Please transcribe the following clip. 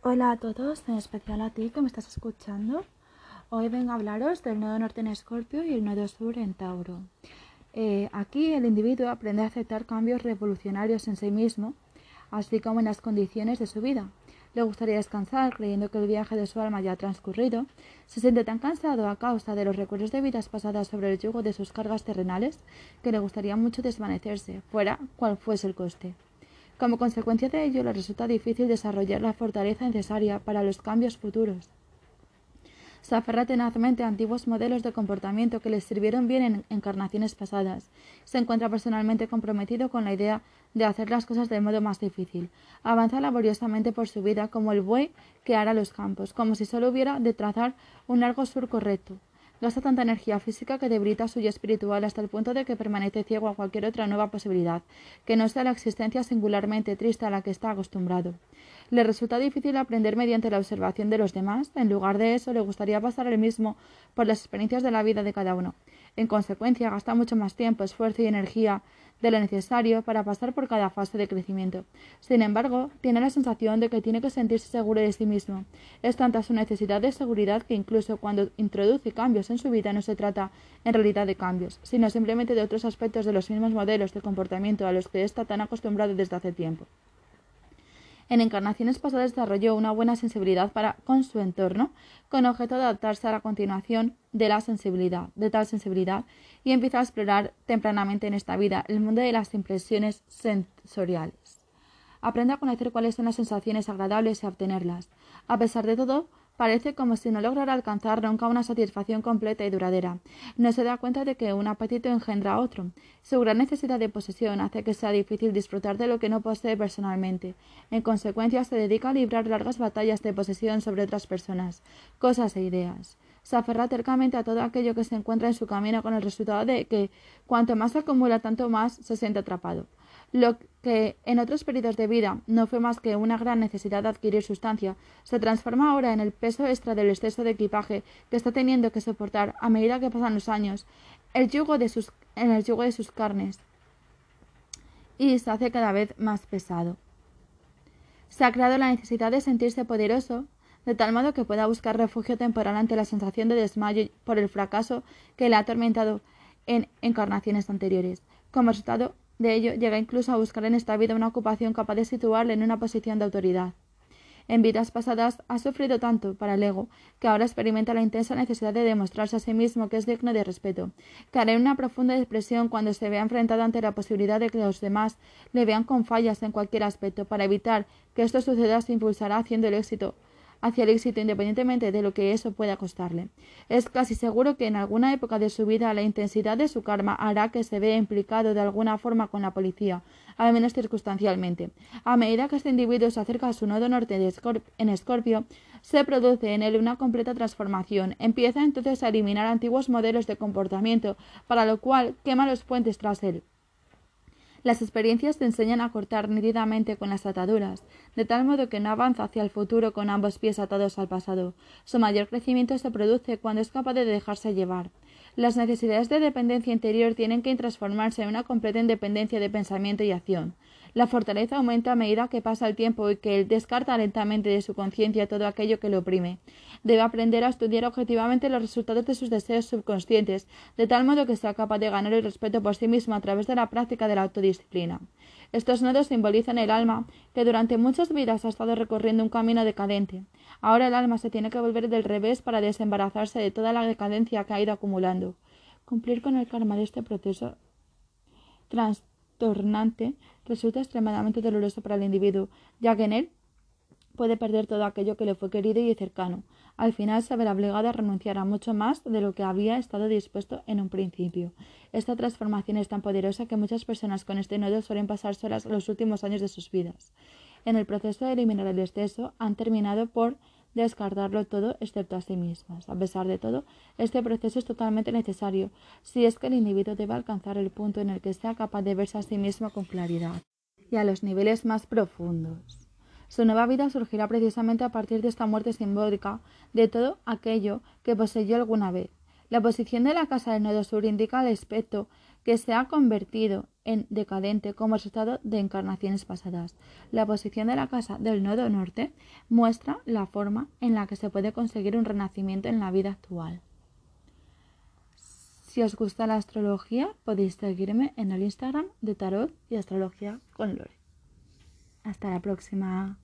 Hola a todos, en especial a ti que me estás escuchando. Hoy vengo a hablaros del nodo norte en Escorpio y el nodo sur en Tauro. Eh, aquí el individuo aprende a aceptar cambios revolucionarios en sí mismo, así como en las condiciones de su vida. Le gustaría descansar creyendo que el viaje de su alma ya ha transcurrido. Se siente tan cansado a causa de los recuerdos de vidas pasadas sobre el yugo de sus cargas terrenales que le gustaría mucho desvanecerse, fuera cual fuese el coste. Como consecuencia de ello, le resulta difícil desarrollar la fortaleza necesaria para los cambios futuros. Se aferra tenazmente a antiguos modelos de comportamiento que le sirvieron bien en encarnaciones pasadas. Se encuentra personalmente comprometido con la idea de hacer las cosas del modo más difícil. Avanza laboriosamente por su vida como el buey que ara los campos, como si solo hubiera de trazar un largo surco recto. Gasta tanta energía física que debilita suyo espiritual hasta el punto de que permanece ciego a cualquier otra nueva posibilidad, que no sea la existencia singularmente triste a la que está acostumbrado. Le resulta difícil aprender mediante la observación de los demás, en lugar de eso le gustaría pasar el mismo por las experiencias de la vida de cada uno. En consecuencia, gasta mucho más tiempo, esfuerzo y energía de lo necesario para pasar por cada fase de crecimiento. Sin embargo, tiene la sensación de que tiene que sentirse seguro de sí mismo. Es tanta su necesidad de seguridad que incluso cuando introduce cambios en su vida no se trata en realidad de cambios, sino simplemente de otros aspectos de los mismos modelos de comportamiento a los que está tan acostumbrado desde hace tiempo. En encarnaciones pasadas desarrolló una buena sensibilidad para con su entorno, con objeto de adaptarse a la continuación de la sensibilidad, de tal sensibilidad, y empieza a explorar tempranamente en esta vida el mundo de las impresiones sensoriales. Aprende a conocer cuáles son las sensaciones agradables y a obtenerlas. A pesar de todo, Parece como si no lograra alcanzar nunca una satisfacción completa y duradera. No se da cuenta de que un apetito engendra otro. Su gran necesidad de posesión hace que sea difícil disfrutar de lo que no posee personalmente. En consecuencia, se dedica a librar largas batallas de posesión sobre otras personas, cosas e ideas. Se aferra tercamente a todo aquello que se encuentra en su camino con el resultado de que, cuanto más acumula, tanto más se siente atrapado. Lo que en otros periodos de vida no fue más que una gran necesidad de adquirir sustancia, se transforma ahora en el peso extra del exceso de equipaje que está teniendo que soportar a medida que pasan los años, el de sus, en el yugo de sus carnes, y se hace cada vez más pesado. Se ha creado la necesidad de sentirse poderoso, de tal modo que pueda buscar refugio temporal ante la sensación de desmayo por el fracaso que le ha atormentado en encarnaciones anteriores. Como resultado, de ello, llega incluso a buscar en esta vida una ocupación capaz de situarle en una posición de autoridad. En vidas pasadas ha sufrido tanto para el ego que ahora experimenta la intensa necesidad de demostrarse a sí mismo que es digno de respeto. Caerá en una profunda depresión cuando se vea enfrentado ante la posibilidad de que los demás le vean con fallas en cualquier aspecto. Para evitar que esto suceda se impulsará haciendo el éxito hacia el éxito independientemente de lo que eso pueda costarle. Es casi seguro que en alguna época de su vida la intensidad de su karma hará que se vea implicado de alguna forma con la policía, al menos circunstancialmente. A medida que este individuo se acerca a su nodo norte en Escorpio, se produce en él una completa transformación. Empieza entonces a eliminar antiguos modelos de comportamiento, para lo cual quema los puentes tras él. Las experiencias te enseñan a cortar nítidamente con las ataduras, de tal modo que no avanza hacia el futuro con ambos pies atados al pasado. Su mayor crecimiento se produce cuando es capaz de dejarse llevar. Las necesidades de dependencia interior tienen que transformarse en una completa independencia de pensamiento y acción. La fortaleza aumenta a medida que pasa el tiempo y que él descarta lentamente de su conciencia todo aquello que le oprime. Debe aprender a estudiar objetivamente los resultados de sus deseos subconscientes, de tal modo que sea capaz de ganar el respeto por sí mismo a través de la práctica de la autodisciplina. Estos nodos simbolizan el alma que durante muchas vidas ha estado recorriendo un camino decadente. Ahora el alma se tiene que volver del revés para desembarazarse de toda la decadencia que ha ido acumulando. Cumplir con el karma de este proceso trastornante resulta extremadamente doloroso para el individuo, ya que en él puede perder todo aquello que le fue querido y cercano. Al final se verá obligado a renunciar a mucho más de lo que había estado dispuesto en un principio. Esta transformación es tan poderosa que muchas personas con este nodo suelen pasar solas los últimos años de sus vidas. En el proceso de eliminar el exceso han terminado por descartarlo todo excepto a sí mismas. A pesar de todo, este proceso es totalmente necesario si es que el individuo debe alcanzar el punto en el que sea capaz de verse a sí mismo con claridad y a los niveles más profundos. Su nueva vida surgirá precisamente a partir de esta muerte simbólica de todo aquello que poseyó alguna vez. La posición de la casa del nodo sur indica el aspecto que se ha convertido en decadente como resultado de encarnaciones pasadas. La posición de la casa del nodo norte muestra la forma en la que se puede conseguir un renacimiento en la vida actual. Si os gusta la astrología, podéis seguirme en el Instagram de Tarot y Astrología con Lore. Hasta la próxima.